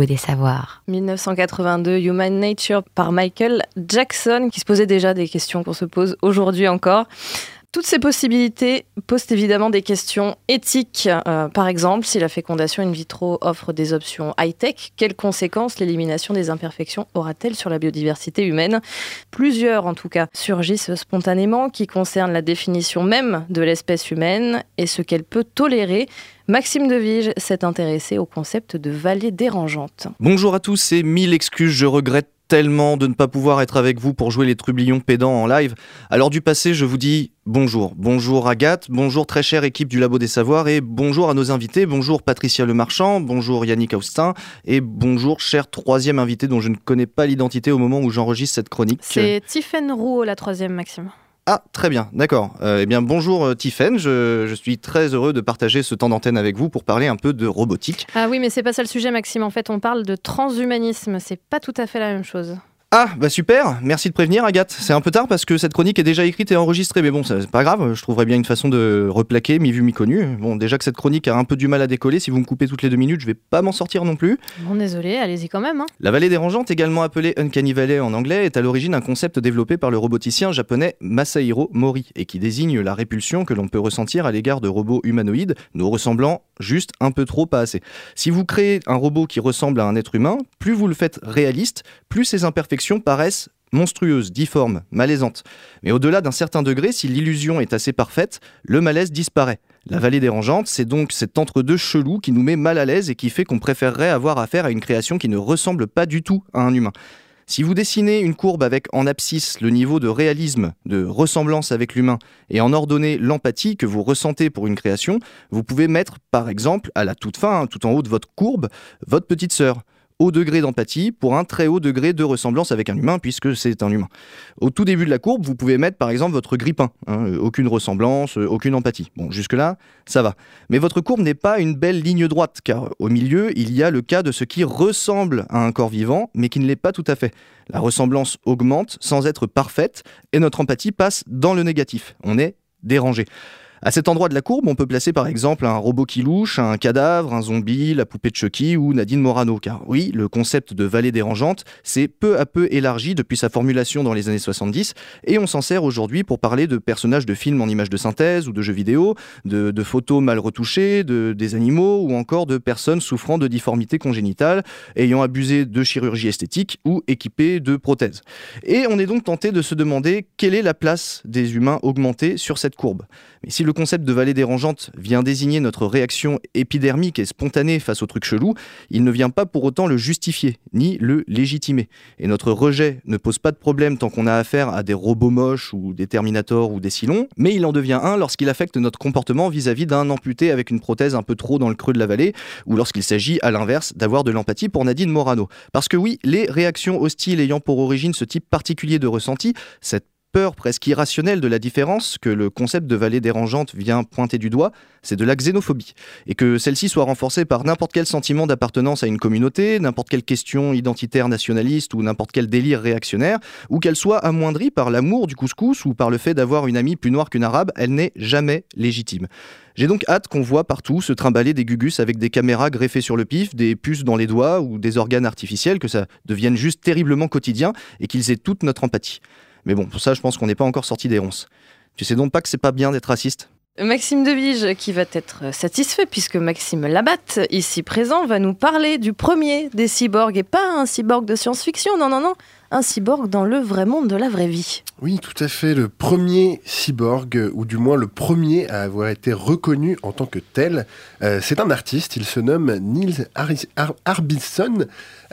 Des Savoirs. 1982, Human Nature par Michael Jackson, qui se posait déjà des questions qu'on se pose aujourd'hui encore. Toutes ces possibilités posent évidemment des questions éthiques. Euh, par exemple, si la fécondation in vitro offre des options high-tech, quelles conséquences l'élimination des imperfections aura-t-elle sur la biodiversité humaine? Plusieurs, en tout cas, surgissent spontanément qui concernent la définition même de l'espèce humaine et ce qu'elle peut tolérer. Maxime Devige s'est intéressé au concept de vallée dérangeante. Bonjour à tous et mille excuses, je regrette tellement de ne pas pouvoir être avec vous pour jouer les trublions pédants en live. Alors du passé, je vous dis bonjour. Bonjour Agathe, bonjour très chère équipe du Labo des Savoirs et bonjour à nos invités. Bonjour Patricia Lemarchand, bonjour Yannick Austin et bonjour cher troisième invité dont je ne connais pas l'identité au moment où j'enregistre cette chronique. C'est Tiffaine Roux, la troisième Maxime. Ah, très bien, d'accord. Euh, eh bien, bonjour euh, Tiffaine, je, suis très heureux de partager ce temps d'antenne avec vous pour parler un peu de robotique. Ah oui, mais c'est pas ça le sujet, Maxime. En fait, on parle de transhumanisme. C'est pas tout à fait la même chose. Ah, bah super, merci de prévenir Agathe. C'est un peu tard parce que cette chronique est déjà écrite et enregistrée, mais bon, c'est pas grave, je trouverais bien une façon de replaquer, mi-vu, mi-connu. Bon, déjà que cette chronique a un peu du mal à décoller, si vous me coupez toutes les deux minutes, je vais pas m'en sortir non plus. Bon, désolé, allez-y quand même. Hein. La vallée dérangeante, également appelée Uncanny Valley en anglais, est à l'origine un concept développé par le roboticien japonais Masahiro Mori et qui désigne la répulsion que l'on peut ressentir à l'égard de robots humanoïdes nous ressemblant juste un peu trop pas assez. Si vous créez un robot qui ressemble à un être humain, plus vous le faites réaliste, plus ses imperfections paraissent monstrueuse, difforme, malaisante. Mais au-delà d'un certain degré, si l'illusion est assez parfaite, le malaise disparaît. La vallée dérangeante, c'est donc cet entre-deux chelou qui nous met mal à l'aise et qui fait qu'on préférerait avoir affaire à une création qui ne ressemble pas du tout à un humain. Si vous dessinez une courbe avec en abscisse le niveau de réalisme, de ressemblance avec l'humain, et en ordonnez l'empathie que vous ressentez pour une création, vous pouvez mettre par exemple à la toute fin, tout en haut de votre courbe, votre petite sœur, degré d'empathie pour un très haut degré de ressemblance avec un humain, puisque c'est un humain. Au tout début de la courbe, vous pouvez mettre par exemple votre grippin. Hein, euh, aucune ressemblance, euh, aucune empathie. Bon, jusque-là, ça va. Mais votre courbe n'est pas une belle ligne droite, car au milieu, il y a le cas de ce qui ressemble à un corps vivant, mais qui ne l'est pas tout à fait. La ressemblance augmente sans être parfaite, et notre empathie passe dans le négatif. On est dérangé. À cet endroit de la courbe, on peut placer par exemple un robot qui louche, un cadavre, un zombie, la poupée de Chucky ou Nadine Morano. Car oui, le concept de vallée dérangeante s'est peu à peu élargi depuis sa formulation dans les années 70 et on s'en sert aujourd'hui pour parler de personnages de films en images de synthèse ou de jeux vidéo, de, photos mal retouchées, de, des animaux ou encore de personnes souffrant de difformités congénitales, ayant abusé de chirurgie esthétique ou équipées de prothèses. Et on est donc tenté de se demander quelle est la place des humains augmentés sur cette courbe. Mais si le concept de vallée dérangeante vient désigner notre réaction épidermique et spontanée face au truc chelou, il ne vient pas pour autant le justifier, ni le légitimer. Et notre rejet ne pose pas de problème tant qu'on a affaire à des robots moches ou des Terminators ou des Silons, mais il en devient un lorsqu'il affecte notre comportement vis-à-vis d'un amputé avec une prothèse un peu trop dans le creux de la vallée, ou lorsqu'il s'agit, à l'inverse, d'avoir de l'empathie pour Nadine Morano. Parce que oui, les réactions hostiles ayant pour origine ce type particulier de ressenti, cette peur presque irrationnelle de la différence que le concept de vallée dérangeante vient pointer du doigt, c'est de la xénophobie. Et que celle-ci soit renforcée par n'importe quel sentiment d'appartenance à une communauté, n'importe quelle question identitaire nationaliste ou n'importe quel délire réactionnaire, ou qu'elle soit amoindrie par l'amour du couscous ou par le fait d'avoir une amie plus noire qu'une arabe, elle n'est jamais légitime. J'ai donc hâte qu'on voit partout se trimballer des gugus avec des caméras greffées sur le pif, des puces dans les doigts ou des organes artificiels, que ça devienne juste terriblement quotidien et qu'ils aient toute notre empathie. Mais bon, pour ça, je pense qu'on n'est pas encore sorti des ronces. Tu sais donc pas que c'est pas bien d'être raciste? Maxime Devige, qui va être satisfait puisque Maxime Labatte, ici présent, va nous parler du premier des cyborgs et pas un cyborg de science-fiction, non, non, non, un cyborg dans le vrai monde de la vraie vie. Oui, tout à fait, le premier cyborg, ou du moins le premier à avoir été reconnu en tant que tel. Euh, c'est un artiste, il se nomme Niels Harbinson.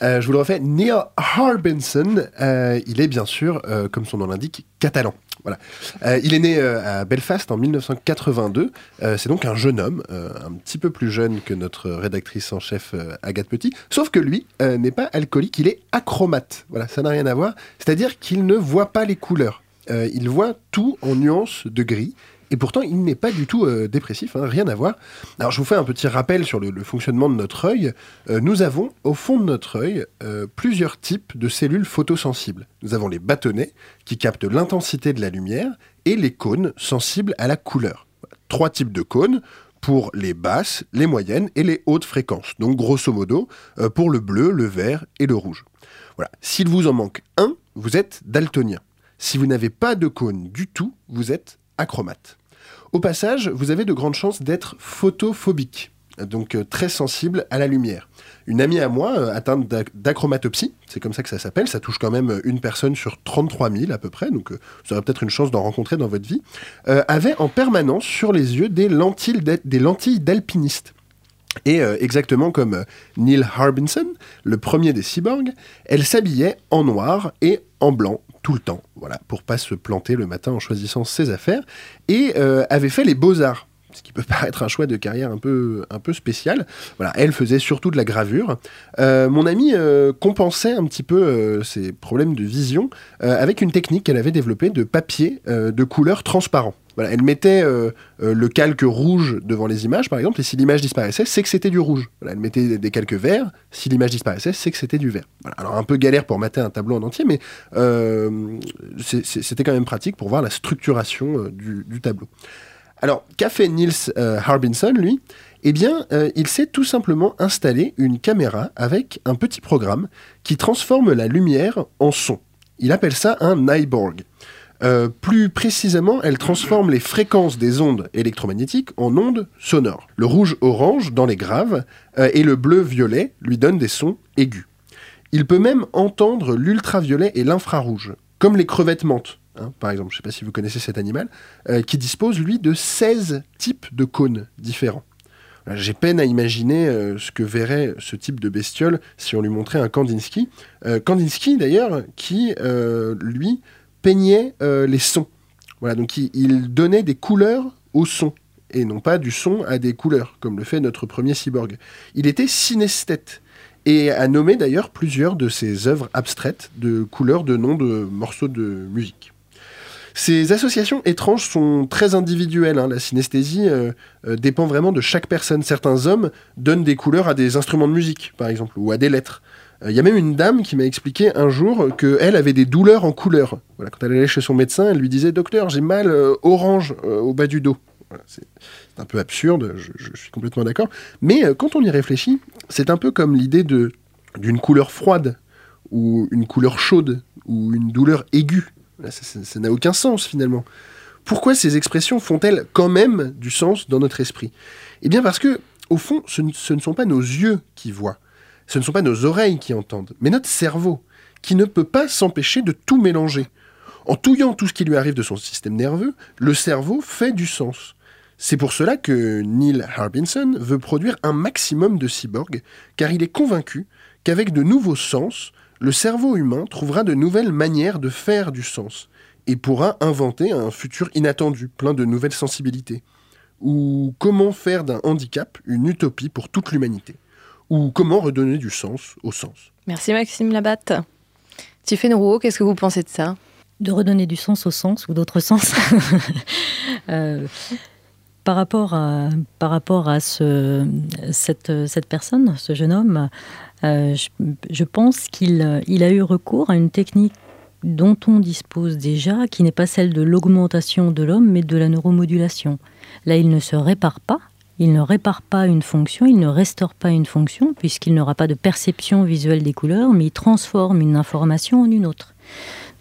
Euh, je vous le refais, Neil Harbinson. Euh, il est bien sûr, comme son nom l'indique, catalan. Voilà. Euh, il est né euh, à Belfast en 1982. Euh, c'est donc un jeune homme, un petit peu plus jeune que notre rédactrice en chef Agathe Petit. Sauf que lui n'est pas alcoolique, il est acromate. Voilà, ça n'a rien à voir. C'est-à-dire qu'il ne voit pas les couleurs. il voit tout en nuances de gris. Et pourtant, il n'est pas du tout euh, dépressif, hein, rien à voir. Alors, je vous fais un petit rappel sur le, fonctionnement de notre œil. Euh, nous avons, au fond de notre œil, euh, plusieurs types de cellules photosensibles. Nous avons les bâtonnets, qui captent l'intensité de la lumière, et les cônes, sensibles à la couleur. Trois types de cônes pour les basses, les moyennes et les hautes fréquences. Donc, grosso modo, pour le bleu, le vert et le rouge. Voilà. S'il vous en manque un, vous êtes daltonien. Si vous n'avez pas de cône du tout, vous êtes acromate. Au passage, vous avez de grandes chances d'être photophobique, donc euh, très sensible à la lumière. Une amie à moi, euh, atteinte d'acromatopsie, c'est comme ça que ça s'appelle, ça touche quand même une personne sur 33 000 à peu près, donc euh, vous aurez peut-être une chance d'en rencontrer dans votre vie, avait en permanence sur les yeux des lentilles d'alpiniste. Et exactement comme Neil Harbinson, le premier des cyborgs, elle s'habillait en noir et en blanc tout le temps, voilà, pour pas se planter le matin en choisissant ses affaires, et euh, avait fait les beaux-arts ce qui peut (laughs) paraître un choix de carrière un peu, un peu spécial. Voilà, elle faisait surtout de la gravure. Euh, mon amie euh, compensait un petit peu ses problèmes de vision avec une technique qu'elle avait développée de papier de couleur transparent elle mettait euh, euh, le calque rouge devant les images, par exemple, et si l'image disparaissait, c'est que c'était du rouge. elle mettait des calques verts, si l'image disparaissait, c'est que c'était du vert. Alors un peu galère pour mater un tableau en entier, mais euh, c'était quand même pratique pour voir la structuration du, tableau. Alors, qu'a fait Niels Harbinson, lui? Eh bien, il s'est tout simplement installé une caméra avec un petit programme qui transforme la lumière en son. Il appelle ça un Nyborg. Euh, plus précisément, elle transforme les fréquences des ondes électromagnétiques en ondes sonores. Le rouge-orange dans les graves euh, et le bleu-violet lui donnent des sons aigus. Il peut même entendre l'ultraviolet et l'infrarouge, comme les crevettes menthes, hein, par exemple, je ne sais pas si vous connaissez cet animal, euh, qui dispose, lui, de 16 types de cônes différents. J'ai peine à imaginer ce que verrait ce type de bestiole si on lui montrait un Kandinsky. Kandinsky, d'ailleurs, qui, lui, peignait euh, les sons. Voilà, donc il, donnait des couleurs aux sons et non pas du son à des couleurs, comme le fait notre premier cyborg. Il était synesthète. et a nommé d'ailleurs plusieurs de ses œuvres abstraites de couleurs de noms de morceaux de musique. Ces associations étranges sont très individuelles. hein. La synesthésie euh, euh, dépend vraiment de chaque personne. Certains hommes donnent des couleurs à des instruments de musique, par exemple, ou à des lettres. Euh, Il y a même une dame qui m'a expliqué un jour qu'elle avait des douleurs en couleur. Voilà, quand elle allait chez son médecin, elle lui disait Docteur, j'ai mal euh, orange euh, au bas du dos. C'est un peu absurde, je, suis complètement d'accord. Mais quand on y réfléchit, c'est un peu comme l'idée d'une couleur froide, ou une couleur chaude, ou une douleur aiguë. Ça n'a aucun sens finalement. Pourquoi ces expressions font-elles quand même du sens dans notre esprit? Eh bien parce que, au fond, ce ne sont pas nos yeux qui voient, ce ne sont pas nos oreilles qui entendent, mais notre cerveau, qui ne peut pas s'empêcher de tout mélanger. En touillant tout ce qui lui arrive de son système nerveux, le cerveau fait du sens. C'est pour cela que Neil Harbinson veut produire un maximum de cyborgs, car il est convaincu qu'avec de nouveaux sens, le cerveau humain trouvera de nouvelles manières de faire du sens et pourra inventer un futur inattendu, plein de nouvelles sensibilités. Ou comment faire d'un handicap une utopie pour toute l'humanité. Ou comment redonner du sens au sens. Merci Maxime Labatte. Tiffany Rouault, qu'est-ce que vous pensez de ça? De redonner du sens au sens ou d'autres sens. (laughs) Euh, par rapport à, par rapport à ce, cette, cette personne, ce jeune homme, euh, je, je pense qu'il il a eu recours à une technique dont on dispose déjà, qui n'est pas celle de l'augmentation de l'homme, mais de la neuromodulation. Là, il ne se répare pas, il ne répare pas une fonction, il ne restaure pas une fonction, puisqu'il n'aura pas de perception visuelle des couleurs, mais il transforme une information en une autre.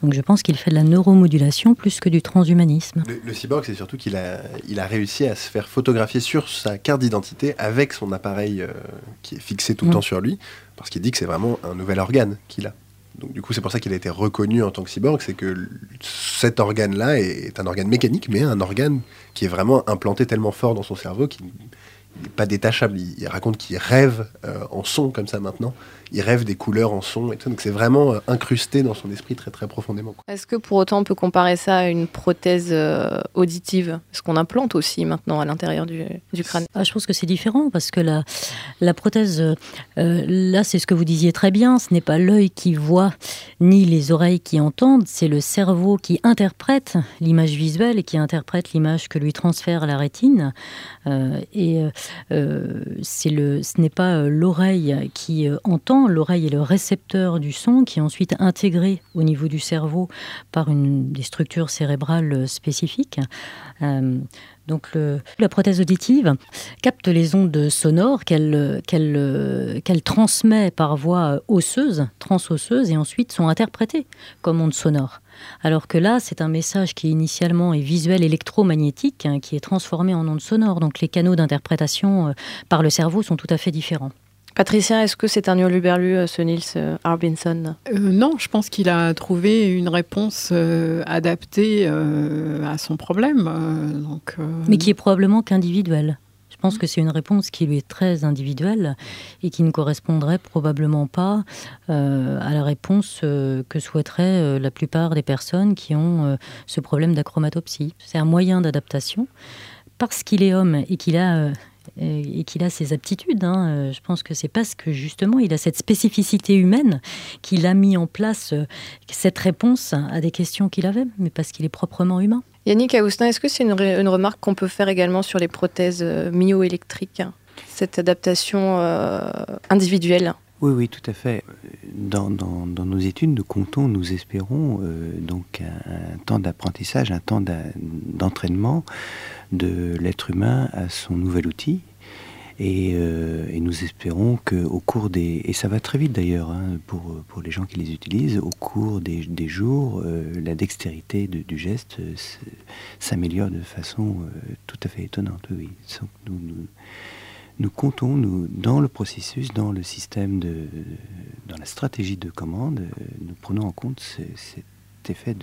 Donc je pense qu'il fait de la neuromodulation plus que du transhumanisme. Le, le cyborg, c'est surtout qu'il a, il a réussi à se faire photographier sur sa carte d'identité avec son appareil euh, qui est fixé tout le Mm. temps sur lui, parce qu'il dit que c'est vraiment un nouvel organe qu'il a. Donc du coup, c'est pour ça qu'il a été reconnu en tant que cyborg, c'est que cet organe-là est, un organe mécanique, mais un organe qui est vraiment implanté tellement fort dans son cerveau qu'il n'est pas détachable. Il, il raconte qu'il rêve euh, en son comme ça maintenant. Il rêve des couleurs en son et tout. Donc c'est vraiment euh, incrusté dans son esprit très très profondément. Est-ce que pour autant on peut comparer ça à une prothèse euh, auditive? Parce qu'on implante aussi maintenant à l'intérieur du, du crâne? Ah, je pense que c'est différent parce que la, la prothèse, euh, là, c'est ce que vous disiez très bien, ce n'est pas l'œil qui voit ni les oreilles qui entendent, c'est le cerveau qui interprète l'image visuelle et qui interprète l'image que lui transfère la rétine. Euh, et euh, c'est le, ce n'est pas l'oreille qui euh, l'oreille est le récepteur du son qui est ensuite intégré au niveau du cerveau par des structures cérébrales spécifiques. Euh, donc la prothèse auditive capte les ondes sonores qu'elle transmet par voie osseuse, transosseuse, et ensuite sont interprétées comme ondes sonores. Alors que là, c'est un message qui initialement est visuel électromagnétique, hein, qui est transformé en ondes sonores. Donc les canaux d'interprétation euh, par le cerveau sont tout à fait différents. Patricia, est-ce que c'est un hurluberlu, euh, ce Niels euh, Harbinson? Euh, non, je pense qu'il a trouvé une réponse euh, adaptée euh, à son problème. euh, donc, euh, mais qui est probablement qu'individuel. Je pense que c'est une réponse qui lui est très individuelle et qui ne correspondrait probablement pas euh, à la réponse euh, que souhaiteraient euh, la plupart des personnes qui ont euh, ce problème d'achromatopsie. C'est un moyen d'adaptation parce qu'il est homme et qu'il a euh, et qu'il a ses aptitudes. hein, euh, je pense que c'est parce que justement il a cette spécificité humaine qu'il a mis en place euh, cette réponse à des questions qu'il avait, mais parce qu'il est proprement humain. Yannick Aoustin, est-ce que c'est une, remarque qu'on peut faire également sur les prothèses euh, myoélectriques Cette adaptation euh, individuelle? Oui, oui, tout à fait. Dans, dans- dans nos études, nous comptons, nous espérons euh, donc un, un temps d'apprentissage, un temps d'entraînement de l'être humain à son nouvel outil. Et, euh, nous espérons qu'au cours des... Et ça va très vite d'ailleurs hein, pour, pour les gens qui les utilisent, au cours des, des jours, euh, la dextérité de- du geste euh, s'améliore de façon tout à fait étonnante. Oui, nous- nous, comptons, nous, dans le processus, dans le système de, dans la stratégie de commande, nous prenons en compte ce- cet effet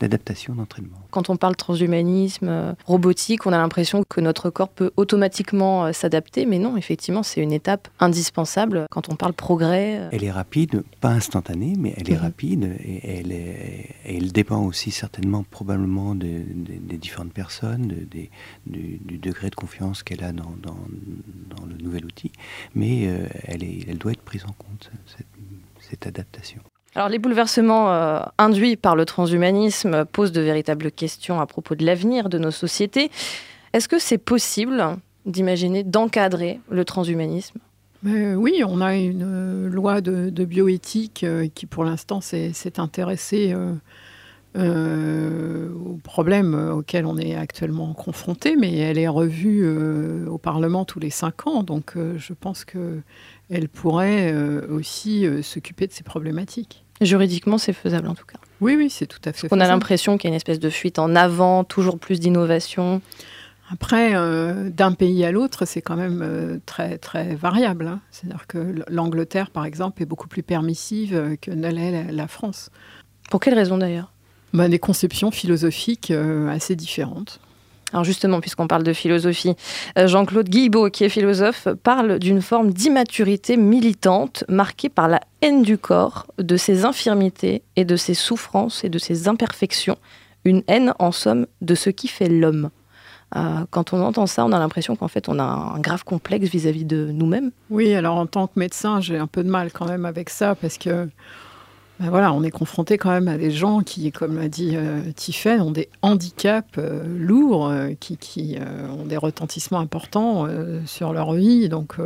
d'adaptation, d'entraînement. Quand on parle transhumanisme, euh, robotique, on a l'impression que notre corps peut automatiquement euh, s'adapter, mais non, effectivement, c'est une étape indispensable quand on parle progrès. Elle est rapide, pas instantanée, mais elle est mhm. rapide et elle, est, elle dépend aussi certainement, probablement, des différentes personnes, du, du, degré de confiance qu'elle a dans, dans, dans, le nouvel outil, mais elle, est, elle doit être prise en compte, cette, cette adaptation. Alors les bouleversements euh, induits par le transhumanisme posent de véritables questions à propos de l'avenir de nos sociétés. Est-ce que c'est possible d'imaginer d'encadrer le transhumanisme? Oui, on a une euh, loi de, bioéthique euh, qui, pour l'instant, s'est intéressée aux problèmes auxquels on est actuellement confronté, mais elle est revue au Parlement tous les cinq ans. Donc, je pense que elle pourrait euh, aussi euh, s'occuper de ces problématiques. Juridiquement, c'est faisable en tout cas. Oui, oui, c'est tout à fait On a l'impression qu'il y a une espèce de fuite en avant, toujours plus d'innovation. Après, euh, d'un pays à l'autre, c'est quand même très, très variable. Hein. C'est-à-dire que l'Angleterre, par exemple, est beaucoup plus permissive que ne l'est la France. Pour quelle raison d'ailleurs? Bah, Des conceptions philosophiques assez différentes. Alors justement, puisqu'on parle de philosophie, euh, Jean-Claude Guillebaud, qui est philosophe, parle d'une forme d'immaturité militante marquée par la haine du corps, de ses infirmités et de ses souffrances et de ses imperfections. Une haine, en somme, de ce qui fait l'homme. Euh, quand on entend ça, on a l'impression qu'en fait, on a un grave complexe vis-à-vis de nous-mêmes. Oui, alors en tant que médecin, j'ai un peu de mal quand même avec ça parce que ben voilà, on est confronté quand même à des gens qui, comme l'a dit euh, ont des handicaps euh, lourds, euh, qui, euh, ont des retentissements importants sur leur vie. Donc,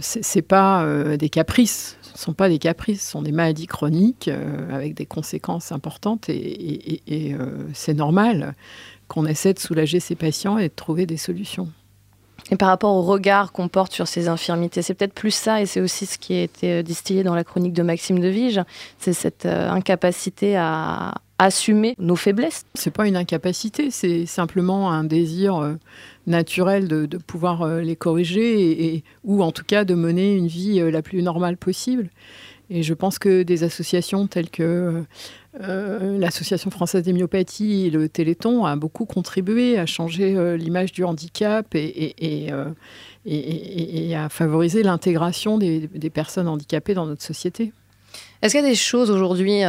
c'est pas des caprices. Ce sont pas des caprices, ce sont des maladies chroniques avec des conséquences importantes. et c'est normal qu'on essaie de soulager ces patients et de trouver des solutions. Et par rapport au regard qu'on porte sur ces infirmités, c'est peut-être plus ça, et c'est aussi ce qui a été euh, distillé dans la chronique de Maxime de Vige, c'est cette euh, incapacité à assumer nos faiblesses. C'est pas une incapacité, c'est simplement un désir euh, naturel de, pouvoir les corriger, ou en tout cas de mener une vie la plus normale possible. Et je pense que des associations telles que euh, l'Association française des myopathies et le Téléthon a beaucoup contribué à changer euh, l'image du handicap euh, et, à favoriser l'intégration des, personnes handicapées dans notre société. Est-ce qu'il y a des choses aujourd'hui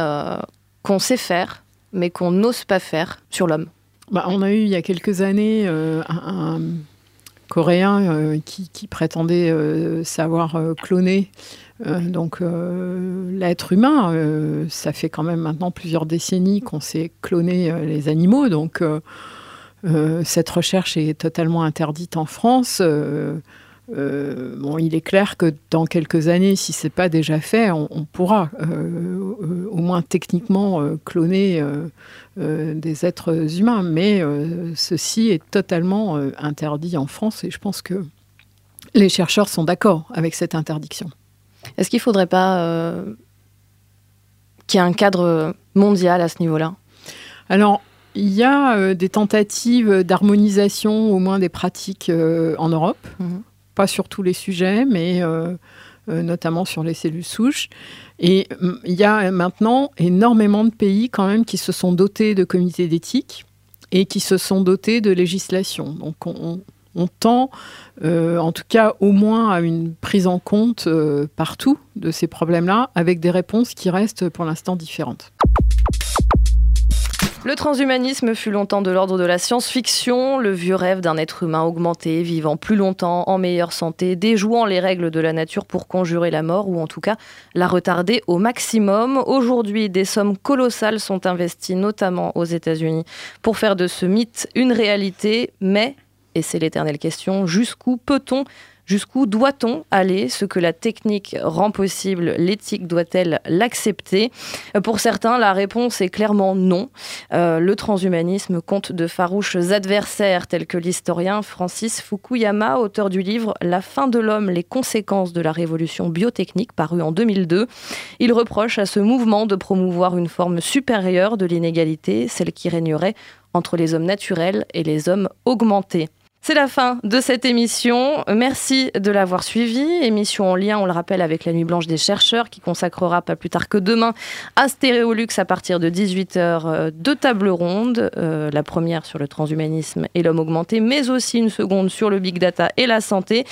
qu'on sait faire, mais qu'on n'ose pas faire sur l'homme? Bah, On a eu il y a quelques années un, Coréen qui, qui, prétendait savoir cloner euh, donc euh, l'être humain, euh, ça fait quand même maintenant plusieurs décennies qu'on sait cloner les animaux, donc cette recherche est totalement interdite en France. il est clair que dans quelques années, si c'est pas déjà fait, on, pourra au moins techniquement cloner des êtres humains, mais ceci est totalement interdit en France et je pense que les chercheurs sont d'accord avec cette interdiction. Est-ce qu'il ne faudrait pas euh, qu'il y ait un cadre mondial à ce niveau-là? Alors, il y a euh, des tentatives d'harmonisation, au moins des pratiques euh, en Europe. Mhm. Pas sur tous les sujets, mais notamment sur les cellules souches. Et mm, il y a maintenant énormément de pays quand même qui se sont dotés de comités d'éthique et qui se sont dotés de législation. Donc on, on tend, euh, en tout cas au moins à une prise en compte euh, partout de ces problèmes-là, avec des réponses qui restent pour l'instant différentes. Le transhumanisme fut longtemps de l'ordre de la science-fiction, le vieux rêve d'un être humain augmenté, vivant plus longtemps, en meilleure santé, déjouant les règles de la nature pour conjurer la mort, ou en tout cas la retarder au maximum. Aujourd'hui, des sommes colossales sont investies, notamment aux États-Unis, pour faire de ce mythe une réalité, mais et c'est l'éternelle question, jusqu'où peut-on Jusqu'où doit-on aller? Ce que la technique rend possible, l'éthique doit-elle l'accepter? Pour certains, la réponse est clairement non. Euh, le transhumanisme compte de farouches adversaires tels que l'historien Francis Fukuyama, auteur du livre La fin de l'homme, les conséquences de la révolution biotechnique, paru en 2002. Il reproche à ce mouvement de promouvoir une forme supérieure de l'inégalité, celle qui régnerait entre les hommes naturels et les hommes augmentés. C'est la fin de cette émission. Merci de l'avoir suivi. Émission en lien, on le rappelle, avec la Nuit Blanche des chercheurs qui consacrera pas plus tard que demain à Stéréolux à partir de 18h euh, deux tables rondes. Euh, la première sur le transhumanisme et l'homme augmenté, mais aussi une seconde sur le big data et la santé.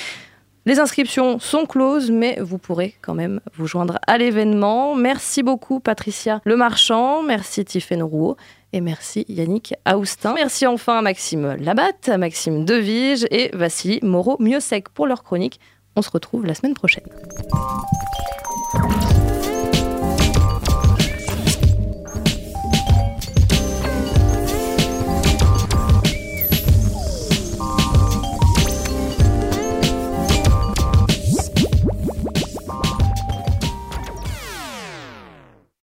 Les inscriptions sont closes, mais vous pourrez quand même vous joindre à l'événement. Merci beaucoup Patricia Le Marchand, merci Tiffaine Rouault et merci Yannick Aoustin. Merci enfin à Maxime Labatte, à Maxime Devige et Vassili Moreau-Mieux pour leur chronique. On se retrouve la semaine prochaine.